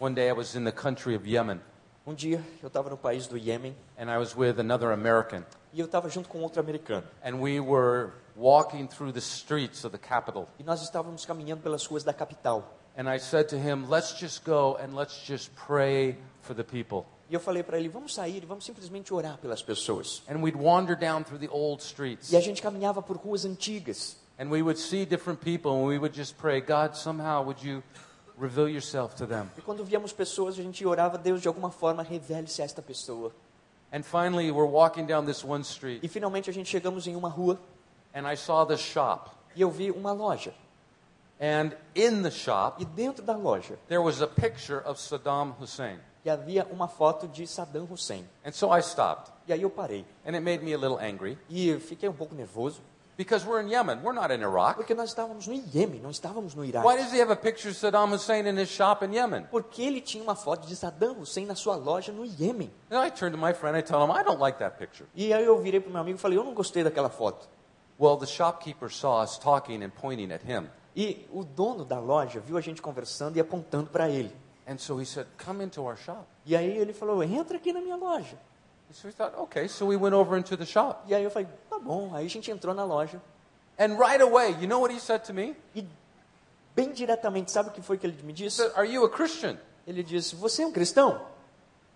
One day I was in the country of Yemen, Um dia eu estava no país do Iêmen and I was with another American, e eu estava junto com outro americano. and we were walking through the streets of the capital. E nós estávamos caminhando pelas ruas da capital. And I said to him, Let's just go and let's just pray for the people. E eu falei para ele: vamos sair e vamos simplesmente orar pelas pessoas. And we'd wander down through the old streets. E a gente caminhava por ruas antigas. And we would see different people, and we would just pray, God, somehow would you reveal yourself to them? E quando víamos pessoas, a gente orava, Deus, de alguma forma, revele-se a esta pessoa. And finally, we're walking down this one street, E finalmente a gente chegamos em uma rua and I saw this shop. e eu vi uma loja. And in the shop, E dentro da loja there was a picture of Saddam Hussein. e havia uma foto de Saddam Hussein. And so I stopped, E aí eu parei. and it made me a little angry E eu fiquei um pouco nervoso, because we're in Yemen, we're not in Iraq. porque nós estávamos no Iêmen, não estávamos no Iraque. Why does he have a picture of Saddam Hussein in his shop in Yemen? Porque ele tinha uma foto de Saddam Hussein na sua loja no Iêmen. And I turned to my friend, I tell him, I don't like that picture. E aí eu virei para o meu amigo e falei, eu não gostei daquela foto. Well, the shopkeeper saw us talking and pointing at him. E o dono da loja viu a gente conversando e apontando para ele. And so he said, Come into our shop. E aí ele falou, entra aqui na minha loja. So we thought, okay, so we went over into the shop. E aí eu falei, tá bom. Aí a gente entrou na loja. And right away, you know what he said to me? E bem diretamente, sabe o que foi que ele me He disse? said, Are you a Christian? Ele disse, você é um cristão?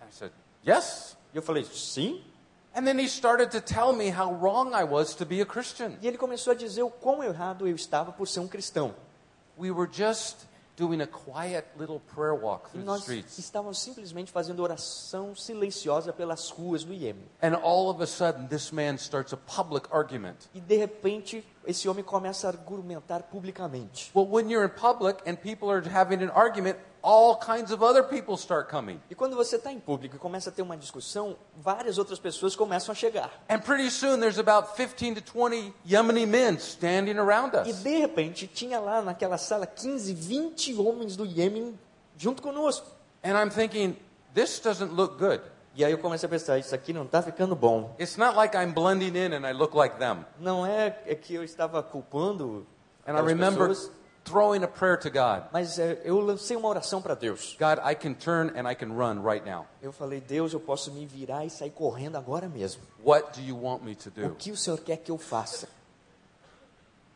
I said, Yes. E eu falei, sim. And then he started to tell me how wrong I was to be a Christian. E ele começou a dizer o quão errado eu estava por ser um cristão. We were just doing a quiet little prayer walk through the nós streets. estávamos simplesmente fazendo oração silenciosa pelas ruas do Iêmen. And all of a sudden, this man starts a public argument. E de repente, esse homem começa a argumentar publicamente. Well, when you're in public and people are having an argument, all kinds of other people start coming. E quando você está em público e começa a ter uma discussão, várias outras pessoas começam a chegar. And pretty soon, there's about 15 to 20 Yemeni men standing around E us. de repente, tinha lá naquela sala 15, 20 homens do Iêmen junto conosco. And I'm thinking, this doesn't look good. E aí eu comecei a pensar, isso aqui não está ficando bom. It's not like I'm blending in and I look like them. Não é, é que eu estava culpando And I remember pessoas, throwing a prayer to God mas é, eu lancei uma oração para Deus. God, I can turn and I can run right now. Eu falei, Deus, eu posso me virar e sair correndo agora mesmo. What do you want me to O do? que o Senhor quer que eu faça?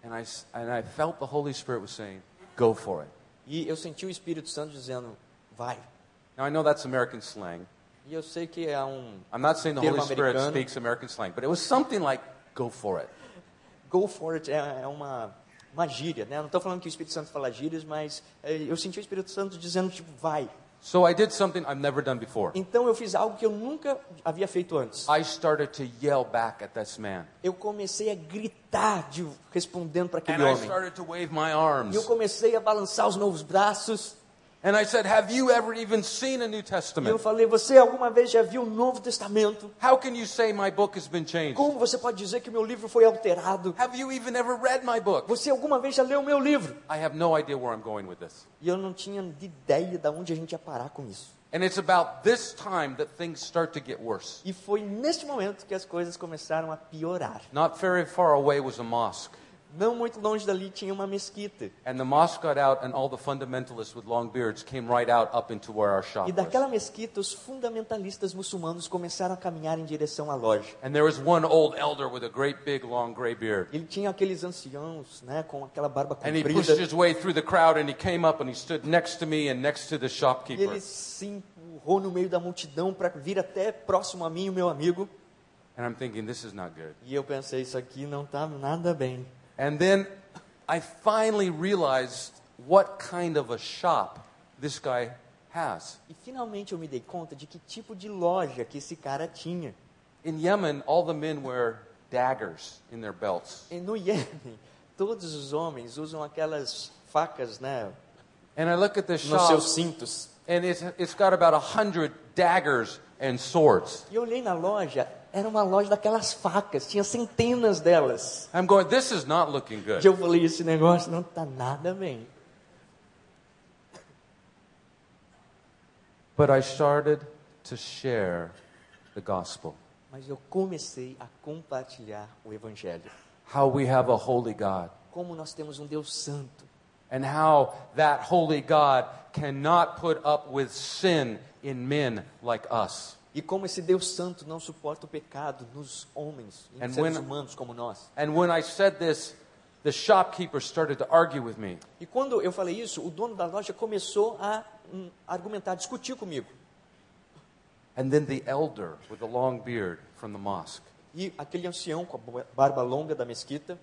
And I, and I felt the Holy Spirit was saying, go for it. E eu senti o Espírito Santo dizendo, vai. Now, I know that's American slang. E eu sei que é um I'm not saying the Holy Spirit americano. speaks American slang, but it was something like, go for it. go for it, é, é uma, uma gíria, né? Não estou falando que o Espírito Santo fala gírias, mas é, eu senti o Espírito Santo dizendo, tipo, vai. So I did something I've never done before. Então eu fiz algo que eu nunca havia feito antes. I started to yell back at this man. Eu comecei a gritar de, respondendo para aquele And I homem. started to wave my E eu arms. comecei a balançar os novos braços. And I said, Have you ever even seen a New E eu Testament? falei, você alguma vez já viu o Novo Testamento? How can you say my book has been changed? Como você pode dizer que meu livro foi alterado? Have you even ever read my book? Você alguma vez já leu o meu livro? I have no idea where I'm going with this. E eu não tinha ideia de onde a gente ia parar com isso. And it's about this time that things start to get worse. E foi neste momento que as coisas começaram a piorar. Not very far away was a mosque. Não muito longe dali tinha uma mesquita. And the mosque got out, and all the fundamentalists with long beards came right out up into where our shop E daquela mesquita, os fundamentalistas muçulmanos começaram a caminhar em direção à loja. And there was one old elder with a great big long gray beard. Ele tinha aqueles anciãos, né, com aquela barba And he pushed comprida. his way through the crowd, and he came up and he stood next to me and next to the E shopkeeper. ele se empurrou no meio da multidão para vir até próximo a mim, o meu amigo. And I'm thinking, this is not good. E eu pensei, isso aqui não está nada bem. And then I finally realized what kind of a shop this guy has. E finalmente eu me dei conta de que tipo de loja que esse cara tinha. In Yemen, all the men wear daggers in their belts. E no Iêmen, todos os homens usam aquelas facas, né, And I look at this nos seus shop, cintos. and it's, it's got about a hundred daggers and swords. E eu olhei na loja, era uma loja daquelas facas, tinha centenas delas. I'm going, this is not looking E good. eu falei, esse negócio não tá nada bem. But I started to share the gospel. Mas eu comecei a compartilhar o evangelho. How we have a holy God. Como nós temos um Deus santo. And how that holy God cannot put up with sin in men like us. E como esse Deus santo não suporta o pecado nos homens, em And seres when- humanos como nós. And when I said this, the shopkeeper started to argue with me. E quando eu falei isso, o dono da loja começou a hum, argumentar, discutir comigo. And then the elder with the long beard from the mosque, E aquele ancião com a barba longa da mesquita,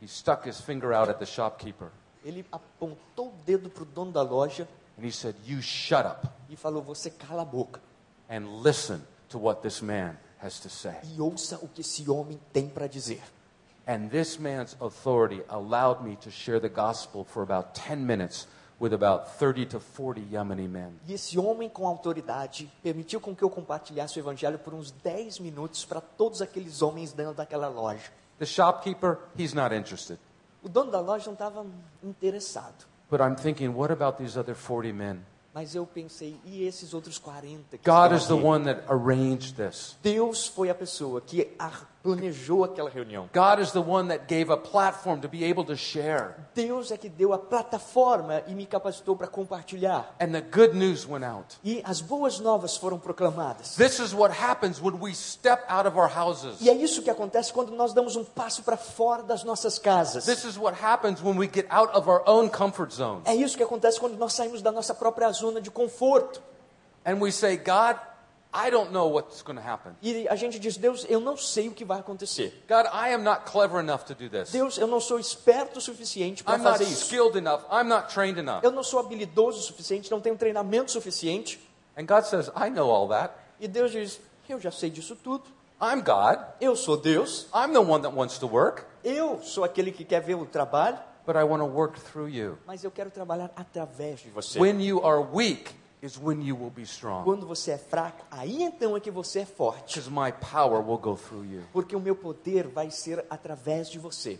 he stuck his finger out at the shopkeeper ele apontou o dedo para o dono da loja and he said, You shut up e falou: Você cala a boca and listen to what this man has to say. e ouça o que esse homem tem para dizer. And this man's authority allowed me to share the gospel for about 10 minutes with about 30 to 40 Yemeni men. E esse homem com autoridade permitiu com que eu compartilhasse o evangelho por uns 10 minutos para todos aqueles homens dentro daquela loja. The shopkeeper, he's not interested. O dono da loja não estava interessado. But I'm thinking, what about these other 40 men? Mas eu pensei, e esses outros 40 que God is the one that arranged this. Deus foi a pessoa que planejou aquela reunião. God is the one that gave a platform to be able to share. Deus é que deu a plataforma e me capacitou para compartilhar. And the good news went out. E as boas novas foram proclamadas. This is what happens when we step out of our houses. E é isso que acontece quando nós damos um passo para fora das nossas casas. This is what happens when we get out of our own comfort zone. É isso que acontece quando nós saímos da nossa própria zona de conforto. And we say, God, I don't know what's going to happen. E a gente diz: Deus, eu não sei o que vai acontecer. God, I am not clever enough to do this. Deus, eu não sou esperto o suficiente para I'm not fazer isso. skilled enough. I'm not trained enough. Eu não sou habilidoso o suficiente, não tenho treinamento suficiente. And God says, I know all that. E Deus diz: Eu já sei disso tudo. I'm God. Eu sou Deus. I'm the one that wants to work, Eu sou aquele que quer ver o trabalho, but I want to work through you. mas eu quero trabalhar através de você. When you are weak is when you will be strong. Quando você é fraco, aí então é que você é forte. Because my power will go through you. Porque o meu poder vai ser através de você.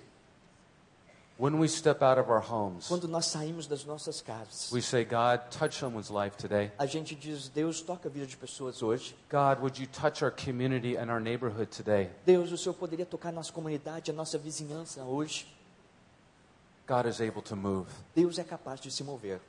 When we step out of our homes, Quando nós saímos das nossas casas, we say, God, touch someone's life today. a gente diz: Deus, toca a vida de pessoas hoje. God, would you touch our community and our neighborhood today? Deus, o Senhor poderia tocar a nossa comunidade, a nossa vizinhança hoje. God is able to move. Deus é capaz de se mover.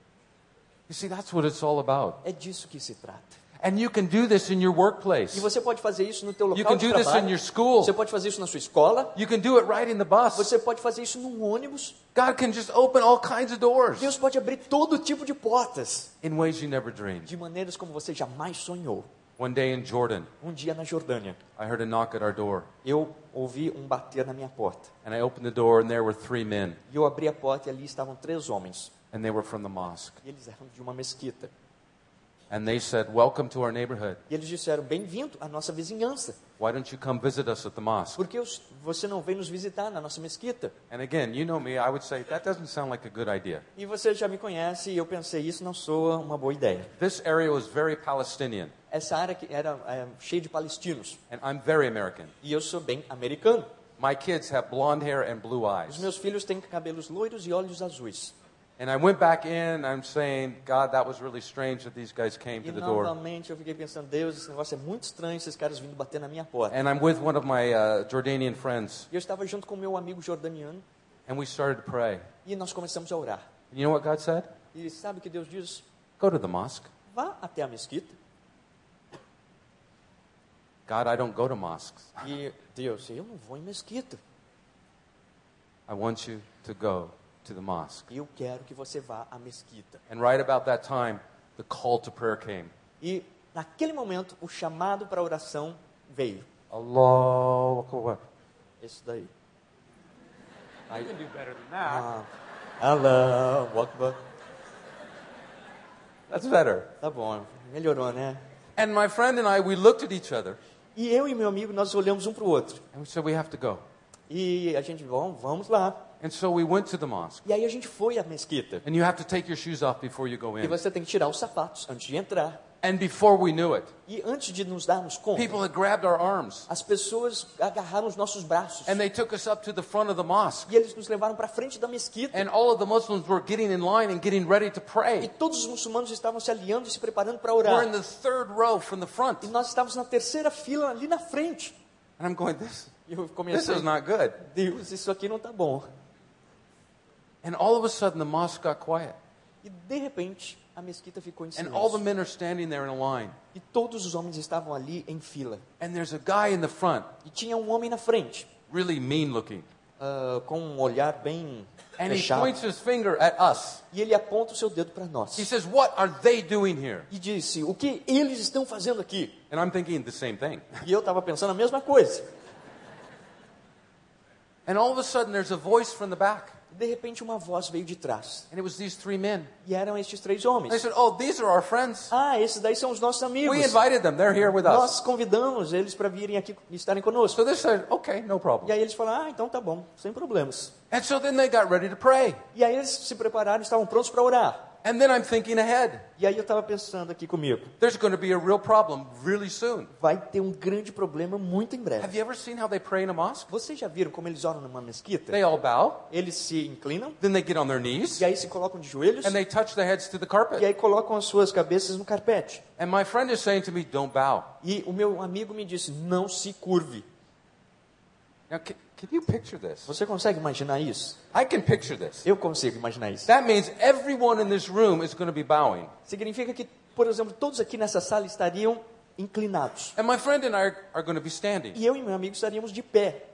You see, that's what it's all about. É disso que se trata. And you can do this in your workplace. E você pode fazer isso no teu You local can de do this in trabalho. your school. Você pode fazer isso na sua escola. You can do it right in the bus. Você pode fazer isso num ônibus. God can just open all kinds of doors Deus pode abrir todo tipo de portas, in ways you never dreamed. de maneiras como você jamais sonhou. One day in Jordan, Um dia na Jordânia, I heard a knock at our door. eu ouvi um bater na minha porta. And I opened the door, and there were three men, E eu abri a porta e ali estavam três homens. And they were from the mosque. E eles eram de uma mesquita. And they said, Welcome to our neighborhood. E eles disseram: Bem-vindo à nossa vizinhança. Why don't you come visit us at the mosque? Por que os- você não vem nos visitar na nossa mesquita? And again, you know me, I would say, That doesn't sound like a good idea. E você já me conhece e eu pensei: Isso não soa uma boa ideia. This area was very Palestinian, Essa área era é, cheia de palestinos. and I'm very American. E eu sou bem americano. My kids have blonde hair and blue Os eyes. meus filhos têm cabelos loiros e olhos azuis. And I went back in, I'm saying, God, that was really strange that these guys came E to the door. novamente eu fiquei pensando: Deus, esse negócio é muito estranho, esses caras vindo bater na minha porta. And I'm with one of my uh, Jordanian friends, E eu estava junto com meu amigo jordaniano and we started to pray. e nós começamos a orar. You know what God said? E sabe o que Deus diz? Go to the mosque. Vá até a mesquita. God, I don't go to mosques. E Deus, eu não vou em mesquita. I want you to go to the mosque. Eu quero que você vá à mesquita. And right about that time, the call to prayer came. E naquele momento o chamado para oração veio. Allahu Akbar. Esse daí. I can do better than that. Ah, Allahu Akbar. That's better. Tá bom, melhorou, né? And my friend and I, we looked at each other E eu e meu amigo, nós olhamos um para o outro. and we said, we have to go. E a gente, bom, vamos lá. And so we went to the mosque. E aí a gente foi à mesquita. And you have to take your shoes off before you go E in. você tem que tirar os sapatos antes de entrar. And before we knew it, E antes de nos darmos conta, people had grabbed our arms as pessoas agarraram os nossos braços. and they took us up to the front of the mosque. E eles nos levaram para frente da mesquita. And all of the Muslims were getting in line and getting ready to E pray. todos os muçulmanos estavam se alinhando e se preparando para We're orar. in the third row from the front. E nós estávamos na terceira fila ali na frente. And I'm going, this, E eu this comecei, is not good. Deus, isso aqui não está bom. And all of a sudden, the mosque got quiet. E de repente, a mesquita ficou em And all the silêncio. men are standing there in a line. E todos os homens estavam ali em fila. And there's a guy in the front, E tinha um homem na frente, really mean looking. ah, com um olhar bem And he fechado. points his finger at us. E ele aponta o seu dedo para nós. He says, What are they doing here? E disse: O que eles estão fazendo aqui? And I'm thinking the same thing. E eu estava pensando a mesma coisa. And all of a sudden, there's a voice from the back. De repente, uma voz veio de trás. And it was these three men. E eram estes três They homens. said, Oh, these are our friends. Ah, esses daí são os nossos amigos. We invited them. They're here with us. Nós convidamos eles para virem aqui e estarem conosco. So they said, Okay, no E problem. aí eles falaram: Ah, então tá bom, sem problemas. And so then they got ready to pray. E aí eles se prepararam, estavam prontos para orar. And then I'm thinking ahead. E aí eu estava pensando aqui comigo: There's going to be a real problem really soon. vai ter um grande problema muito em Have breve. you ever seen how they pray in a mosque? Vocês já viram como eles oram numa mesquita? They all bow, Eles se inclinam then they get on their knees, e aí se colocam de joelhos and they touch their heads to the e carpet. aí colocam as suas cabeças no carpete. And my friend is saying to me, Don't bow. E o meu amigo me disse: não se curve. Now, can, can you picture this? Você consegue imaginar isso? I can picture this. Eu consigo imaginar isso. That means everyone in this room is going to be bowing. Significa que, por exemplo, todos aqui nessa sala estariam inclinados. And my friend and I are, are going to be standing. E eu e meu amigo estaríamos de pé.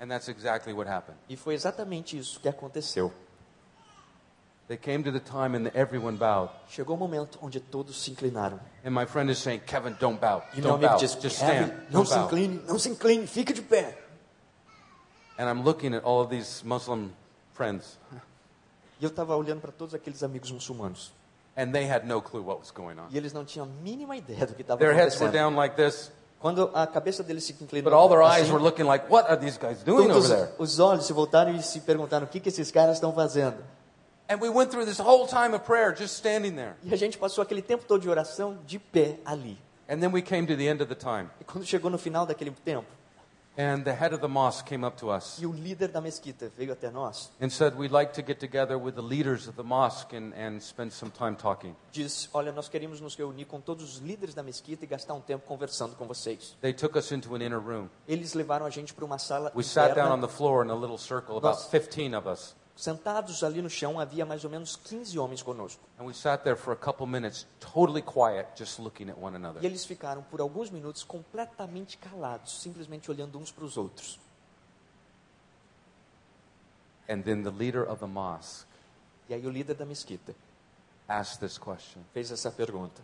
And that's exactly what happened. E foi exatamente isso que aconteceu. They came to the time and everyone bowed. Chegou o momento onde todos se inclinaram. And my friend is saying, Kevin, don't bow. E meu Don't amigo bow. disse: Just Kevin, stand. não Don't se bow. incline, não se incline, fica de pé. And I'm looking at all of these Muslim friends, E eu estava olhando para todos aqueles amigos muçulmanos. and they had no clue what was going on. E eles não tinham a mínima ideia do que estava Their heads were acontecendo. down like this, Quando a cabeça deles se inclinou, but all their eyes assim, were looking like, what are these guys doing over there? os olhos se voltaram e se perguntaram o que, que esses caras estão fazendo. Prayer. E a gente passou aquele tempo todo de oração de pé ali. And then we came to the end of the time. E quando chegou no final daquele tempo, And the head of the mosque came up to us e o líder da mesquita veio até nós, and said, We'd like to get together with the leaders of the mosque and, and spend some time talking. disse: Olha, nós queremos nos reunir com todos os líderes da mesquita e gastar um tempo conversando com vocês. They took us into an inner room. Eles levaram a gente para uma sala We sat down on interna. the floor in a little circle, about Nós- 15 of us. Sentados ali no chão, havia mais ou menos 15 homens conosco. And we sat there for a couple minutes, totally quiet, just looking at one E eles ficaram por alguns minutos completamente calados, simplesmente olhando uns para os outros. And then the leader of the mosque E aí o líder da mesquita asked this question fez essa pergunta?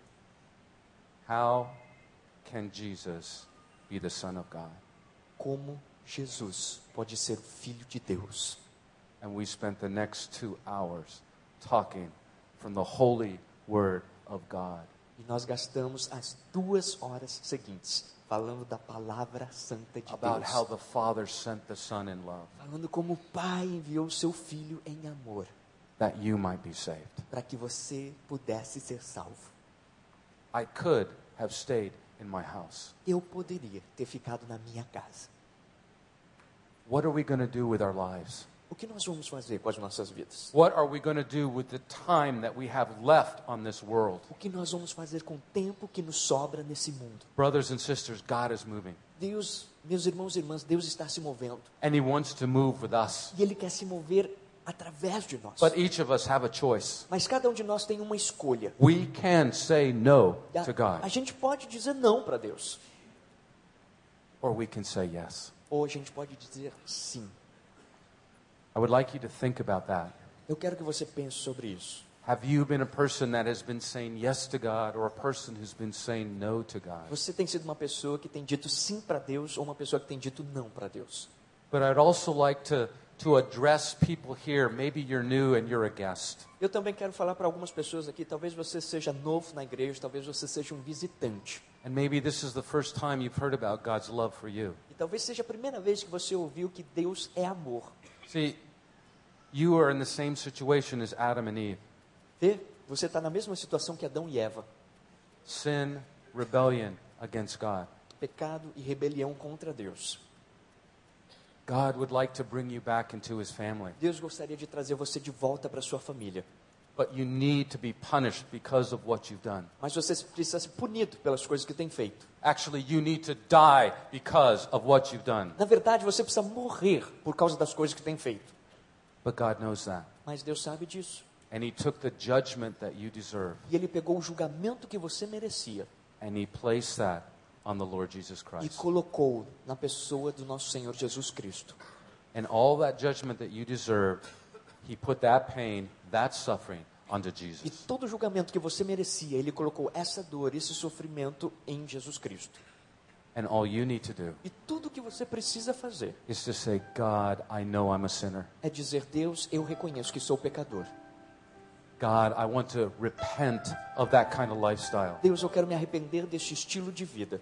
Como Jesus pode ser o filho de Deus? And we spent the next two hours talking from the holy word of God. E nós gastamos as duas horas seguintes falando da palavra santa de About Deus. how the Father sent the Son in love Falando como o Pai enviou o seu filho em amor that you might be saved. para que você pudesse ser salvo. I could have stayed in my house. Eu poderia ter ficado na minha casa. What are we going to do with our lives? O que nós vamos fazer com as nossas vidas? What are we going to do with the time that we have left on this world? O que nós vamos fazer com o tempo que nos sobra nesse mundo? Brothers and sisters, God is moving. Deus, meus irmãos e irmãs, Deus está se movendo. And He wants to move with us. E Ele quer se mover através de nós. But each of us have a choice. Mas cada um de nós tem uma escolha. We can say no a- to A God, gente pode dizer não para Deus. or we can say yes. Ou a gente pode dizer sim. I would like you to think about that. Eu quero que você pense sobre isso. Have you been a person that has been saying yes to God or a person who's been saying no to God? Você tem sido uma pessoa que tem dito sim para Deus ou uma pessoa que tem dito não para Deus? But I'd also like to, to address people here. Maybe you're new and you're a guest. Eu também quero falar para algumas pessoas aqui, talvez você seja novo na igreja, talvez você seja um visitante. And maybe this is the first time you've heard about God's love for you. E talvez seja a primeira vez que você ouviu que Deus é amor. See, you are in the same situation as Adam and Eve Vê? Você está na mesma situação que Adão e Eva. sin, rebellion against God. Pecado e rebelião contra Deus. God would like to bring you back into his family, Deus gostaria de trazer você de volta para sua família. but you need to be punished because of what you've done. Mas você precisa ser punido pelas coisas que tem feito. Actually, you need to die because of what you've done. Na verdade, você precisa morrer por causa das coisas que tem feito. But God knows that. Mas Deus sabe disso. And he took the judgment that you deserve E Ele pegou o julgamento que você merecia and he placed that on the Lord Jesus e Christ. colocou na pessoa do nosso Senhor Jesus Cristo. And all that judgment that you deserved, he put that pain, that suffering onto E Jesus. todo o julgamento que você merecia, Ele colocou essa dor, esse sofrimento em Jesus Cristo. And all you need to do E tudo que você precisa fazer is to say, God, I know I'm a sinner. é dizer: Deus, eu reconheço que sou pecador. God, I want to repent of that kind of lifestyle. Deus, eu quero me arrepender deste estilo de vida.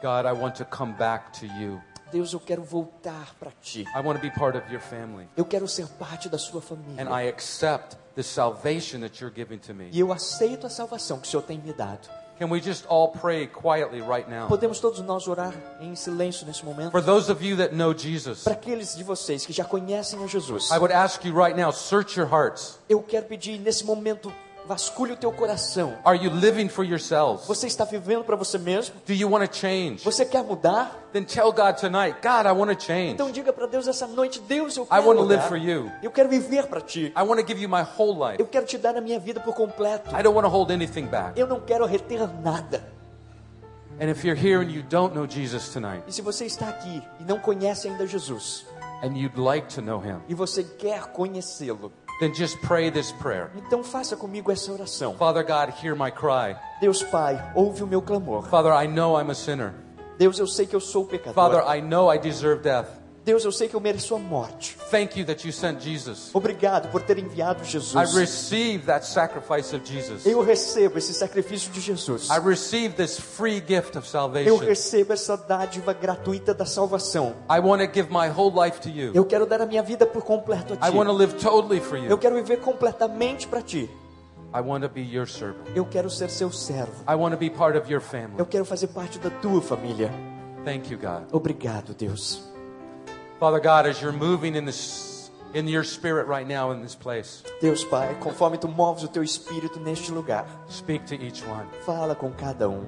God, I want to come back to you. Deus, eu quero voltar para ti. I want to be part of your family. Eu quero ser parte da sua And família. I accept the salvation that you're giving to me. E eu aceito a salvação que o Senhor tem me dado. Can we just all pray quietly right now? Podemos todos nós orar em silêncio nesse momento? For those of you that know Jesus, Para aqueles de vocês que já conhecem a Jesus, I would ask you right now, search your hearts. eu quero pedir nesse momento, vasculhe o teu coração. Are you living for yourselves? Você está vivendo para você mesmo? Do you want to change? Você quer mudar? Then tell God tonight, God, I want to change. Então diga para Deus essa noite, Deus, eu I quero want to live mudar. for you. Eu quero viver para ti. I want to give you my whole life. Eu quero te dar a minha vida por completo. I don't want to hold anything back. Eu não quero reter nada. And if you're here and you don't know Jesus tonight, E se você está aqui e não conhece ainda Jesus, and you'd like to know him, e você quer conhecê-lo, then just pray this prayer. então faça comigo essa oração. Father God, hear my cry. Deus Pai, ouve o meu clamor. Father, I know I'm a sinner. Deus, eu sei que eu sou pecador. Father, I know I deserve death. Deus, eu sei que eu mereço a morte. Thank you that you sent Jesus. Obrigado por ter enviado I Jesus. receive that sacrifice of Jesus. Eu recebo esse sacrifício de Jesus. I receive this free gift of Eu salvation. recebo essa dádiva gratuita da salvação. I want to give my whole life to you. Eu quero dar a minha vida por completo a I want to ti. live totally for Eu you. quero viver completamente para ti. I want to be your servant. Eu quero ser seu servo. I want to be part of your Eu family. quero fazer parte da tua família. Thank you, God. Obrigado, Deus. Father God, as you're moving in this in your spirit right now in this place, Deus Pai, conforme tu moves o teu espírito neste lugar, speak to each one. fala com cada um.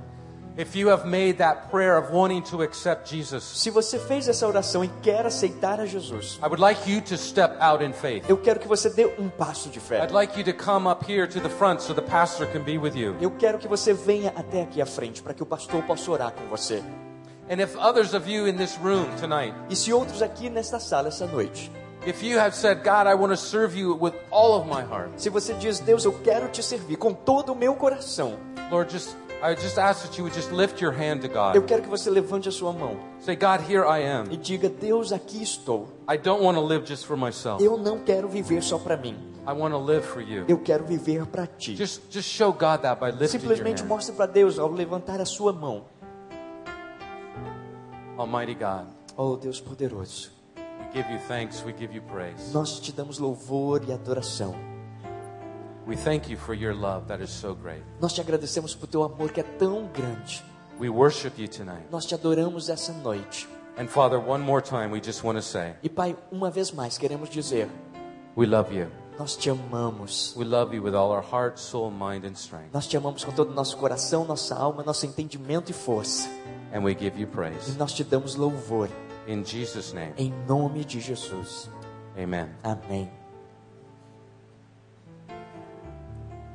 If you have made that prayer of wanting to accept Jesus, Se você fez essa oração e quer aceitar a Jesus, I would like you to step out in faith. eu quero que você dê um passo de fé. I'd like you to come up here to the front so the pastor can be with you. Eu quero que você venha até aqui à frente para que o pastor possa orar com você. And if others of you in this room tonight, E se outros aqui nesta sala essa noite, if you have said, God, I want to serve you with all of my heart, se você diz, Deus, eu quero te servir com todo o meu coração, Lord, just I just ask that you would just lift your hand to eu God. quero que você levante a sua mão Say, God, here I e am. diga, Deus, aqui estou. I don't want to live just for myself. Eu não quero viver só para mim. I want to live for you. Eu quero viver para ti. Just just show God that by lifting your Simplesmente hand. mostre para Deus ao levantar a sua mão. Almighty God, Oh, Deus poderoso, we give you thanks, we give you praise. nós te damos louvor e adoração. We thank you for your love that is so great. Nós te agradecemos por teu amor que é tão grande. We worship you tonight. Nós te adoramos essa noite. And Father, one more time, we just want to say, E Pai, uma vez mais queremos dizer, we love you. nós te amamos. We love you with all our heart, soul, mind, and strength. Nós te amamos com todo o nosso coração, nossa alma, nosso entendimento e força. And we give you E praise. nós te damos louvor In Jesus' name, em nome de Jesus. amen. Amém.